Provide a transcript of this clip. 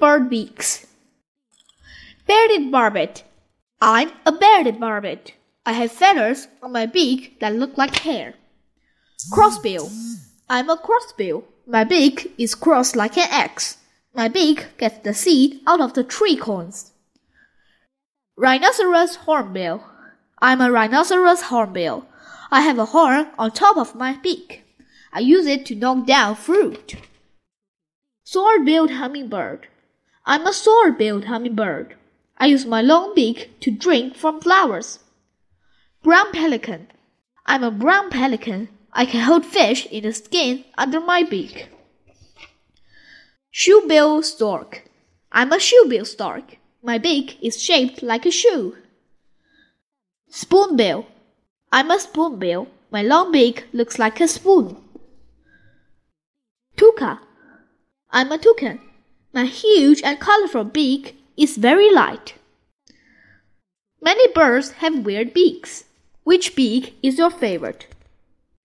bird beaks. Bearded Barbet. I'm a bearded barbet. I have feathers on my beak that look like hair. Crossbill. I'm a crossbill. My beak is crossed like an X. My beak gets the seed out of the tree cones. Rhinoceros hornbill. I'm a rhinoceros hornbill. I have a horn on top of my beak. I use it to knock down fruit. Sword-billed hummingbird. I'm a sword-billed hummingbird. I use my long beak to drink from flowers. Brown pelican. I'm a brown pelican. I can hold fish in the skin under my beak. Shoebill stork. I'm a shoebill stork. My beak is shaped like a shoe. Spoonbill. I'm a spoonbill. My long beak looks like a spoon. Toucan. I'm a toucan. My huge and colorful beak is very light. Many birds have weird beaks. Which beak is your favorite?